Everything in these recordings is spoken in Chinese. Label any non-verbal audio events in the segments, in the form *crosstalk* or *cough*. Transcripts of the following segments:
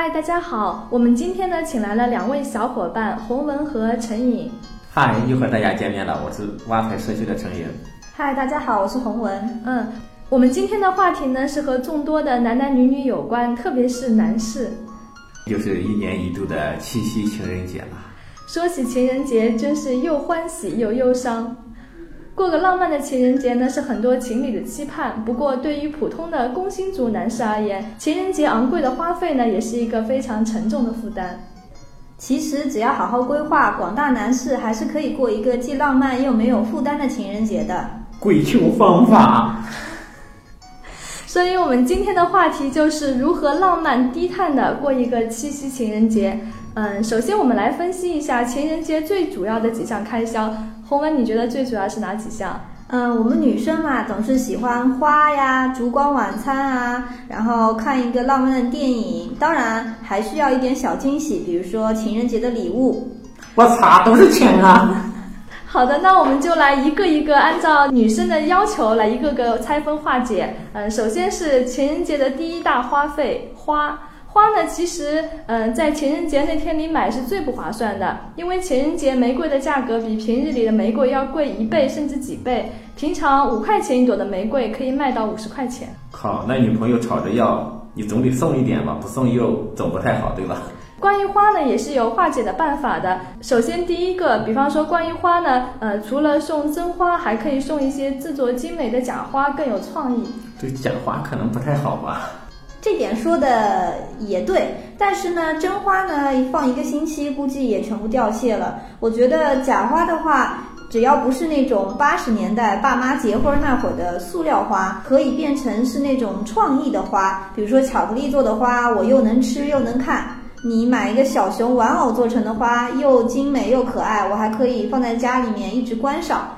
嗨，大家好，我们今天呢请来了两位小伙伴，洪文和陈颖。嗨，又和大家见面了，我是挖财社区的陈颖。嗨，大家好，我是洪文。嗯，我们今天的话题呢是和众多的男男女女有关，特别是男士。又是一年一度的七夕情人节了。说起情人节，真是又欢喜又忧伤。过个浪漫的情人节呢，是很多情侣的期盼。不过，对于普通的工薪族男士而言，情人节昂贵的花费呢，也是一个非常沉重的负担。其实，只要好好规划，广大男士还是可以过一个既浪漫又没有负担的情人节的。跪求方法。所以，我们今天的话题就是如何浪漫低碳的过一个七夕情人节。嗯，首先我们来分析一下情人节最主要的几项开销。洪文，你觉得最主要是哪几项？嗯，我们女生嘛，总是喜欢花呀、烛光晚餐啊，然后看一个浪漫的电影，当然还需要一点小惊喜，比如说情人节的礼物。我擦，都是钱啊！*laughs* 好的，那我们就来一个一个按照女生的要求来一个个拆分化解。嗯，首先是情人节的第一大花费——花。花呢，其实，嗯，在情人节那天你买是最不划算的，因为情人节玫瑰的价格比平日里的玫瑰要贵一倍甚至几倍。平常五块钱一朵的玫瑰可以卖到五十块钱。靠，那女朋友吵着要，你总得送一点吧？不送又总不太好，对吧？关于花呢，也是有化解的办法的。首先，第一个，比方说关于花呢，呃，除了送真花，还可以送一些制作精美的假花，更有创意。这假花可能不太好吧？这点说的也对，但是呢，真花呢放一个星期，估计也全部凋谢了。我觉得假花的话，只要不是那种八十年代爸妈结婚那会儿的塑料花，可以变成是那种创意的花，比如说巧克力做的花，我又能吃又能看。你买一个小熊玩偶做成的花，又精美又可爱，我还可以放在家里面一直观赏。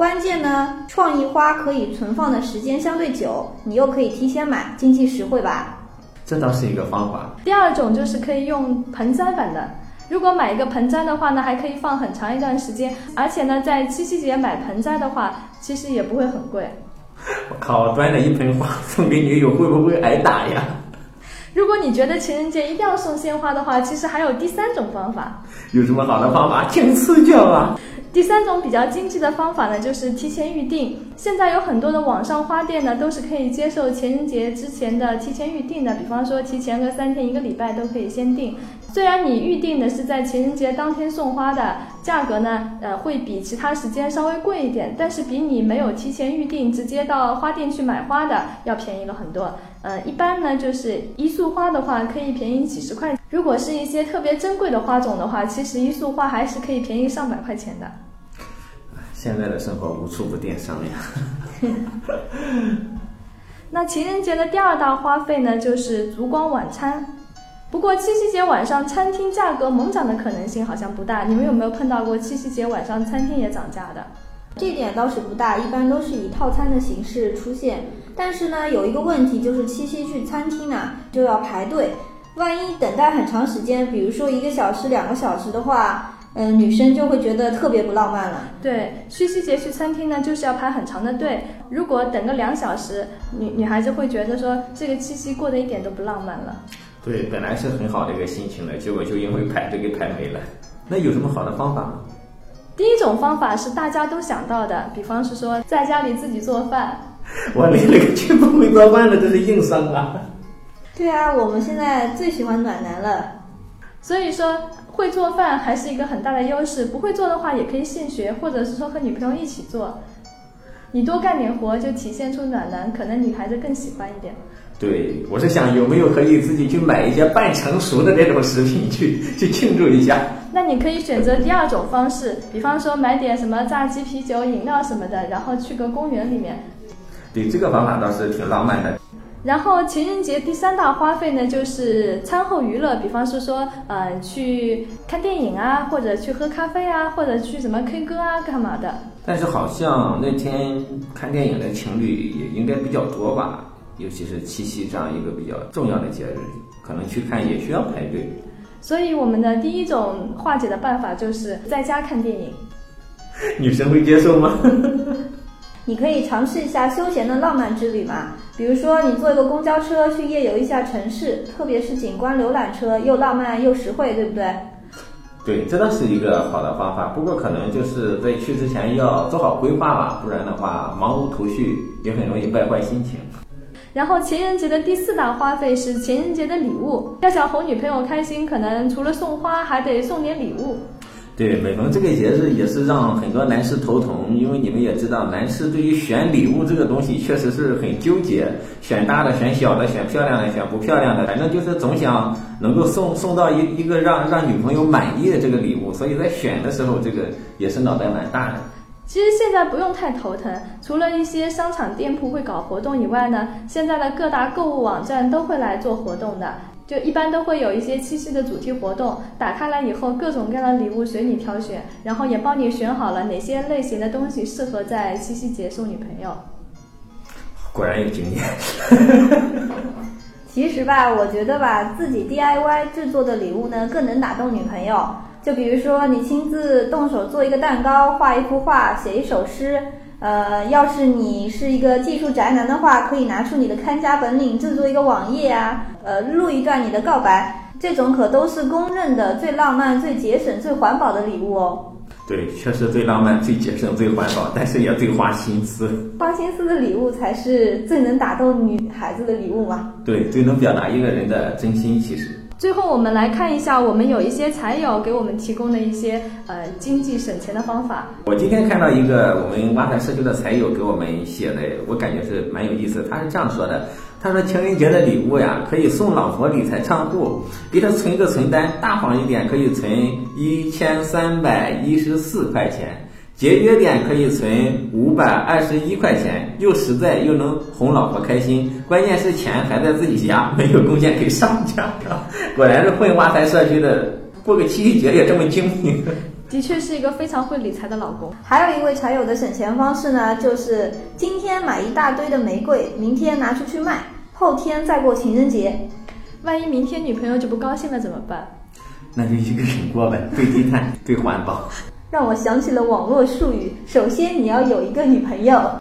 关键呢，创意花可以存放的时间相对久，你又可以提前买，经济实惠吧？这倒是一个方法。第二种就是可以用盆栽版的，如果买一个盆栽的话呢，还可以放很长一段时间，而且呢，在七夕节买盆栽的话，其实也不会很贵。*laughs* 我靠，端着一盆花送给女友，会不会挨打呀？如果你觉得情人节一定要送鲜花的话，其实还有第三种方法。有什么好的方法，请赐教啊！第三种比较经济的方法呢，就是提前预定。现在有很多的网上花店呢，都是可以接受情人节之前的提前预定的。比方说，提前个三天、一个礼拜都可以先订。虽然你预定的是在情人节当天送花的，价格呢，呃，会比其他时间稍微贵一点，但是比你没有提前预定直接到花店去买花的要便宜了很多。呃，一般呢，就是一束花的话可以便宜几十块。如果是一些特别珍贵的花种的话，其实一束花还是可以便宜上百块钱的。现在的生活无处不电商呀。*laughs* 那情人节的第二大花费呢，就是烛光晚餐。不过七夕节晚上餐厅价格猛涨的可能性好像不大。你们有没有碰到过七夕节晚上餐厅也涨价的？这点倒是不大，一般都是以套餐的形式出现。但是呢，有一个问题就是七夕去餐厅呢就要排队。万一等待很长时间，比如说一个小时、两个小时的话，嗯，女生就会觉得特别不浪漫了。对，七夕节去餐厅呢，就是要排很长的队。如果等个两小时，女女孩子会觉得说这个七夕过得一点都不浪漫了。对，本来是很好的一个心情了，结果就因为排队给排没了。那有什么好的方法吗？第一种方法是大家都想到的，比方是说在家里自己做饭。*laughs* 我连那个去不会做饭的都是硬伤啊。*laughs* 对啊，我们现在最喜欢暖男了，所以说会做饭还是一个很大的优势。不会做的话也可以现学，或者是说和女朋友一起做，你多干点活就体现出暖男，可能女孩子更喜欢一点。对，我是想有没有可以自己去买一些半成熟的这种食品 *laughs* 去去庆祝一下。那你可以选择第二种方式，比方说买点什么炸鸡、啤酒、饮料什么的，然后去个公园里面。对，这个方法倒是挺浪漫的。然后情人节第三大花费呢，就是餐后娱乐，比方是说，呃，去看电影啊，或者去喝咖啡啊，或者去什么 K 歌啊，干嘛的。但是好像那天看电影的情侣也应该比较多吧，尤其是七夕这样一个比较重要的节日，可能去看也需要排队。所以我们的第一种化解的办法就是在家看电影。*laughs* 女生会接受吗？*laughs* 你可以尝试一下休闲的浪漫之旅嘛。比如说，你坐一个公交车去夜游一下城市，特别是景观浏览车，又浪漫又实惠，对不对？对，这倒是一个好的方法。不过可能就是在去之前要做好规划吧，不然的话忙无头绪，也很容易败坏心情。然后情人节的第四大花费是情人节的礼物，要想哄女朋友开心，可能除了送花，还得送点礼物。对，每逢这个节日也是让很多男士头疼，因为你们也知道，男士对于选礼物这个东西确实是很纠结，选大的、选小的、选漂亮的、选不漂亮的，反正就是总想能够送送到一一个让让女朋友满意的这个礼物，所以在选的时候，这个也是脑袋蛮大的。其实现在不用太头疼，除了一些商场店铺会搞活动以外呢，现在的各大购物网站都会来做活动的，就一般都会有一些七夕的主题活动，打开来以后各种各样的礼物随你挑选，然后也帮你选好了哪些类型的东西适合在七夕节送女朋友。果然有经验。*laughs* 其实吧，我觉得吧，自己 DIY 制作的礼物呢，更能打动女朋友。就比如说，你亲自动手做一个蛋糕，画一幅画，写一首诗。呃，要是你是一个技术宅男的话，可以拿出你的看家本领，制作一个网页啊，呃，录一段你的告白，这种可都是公认的最浪漫、最节省、最环保的礼物哦。对，确实最浪漫、最节省、最环保，但是也最花心思。花心思的礼物才是最能打动女孩子的礼物嘛。对，最能表达一个人的真心，其实。最后，我们来看一下，我们有一些财友给我们提供的一些呃经济省钱的方法。我今天看到一个我们挖财社区的财友给我们写的，我感觉是蛮有意思。他是这样说的：他说情人节的礼物呀，可以送老婆理财账户，给她存个存单，大方一点可以存一千三百一十四块钱。节约点可以存五百二十一块钱，又实在又能哄老婆开心，关键是钱还在自己家，*laughs* 没有贡献给商家。*laughs* 果然是混挖财社区的，过个七夕节也这么精明。*laughs* 的确是一个非常会理财的老公。还有一位财友的省钱方式呢，就是今天买一大堆的玫瑰，明天拿出去卖，后天再过情人节。万一明天女朋友就不高兴了怎么办？那就一个人过呗，最低碳，最环保。让我想起了网络术语。首先，你要有一个女朋友。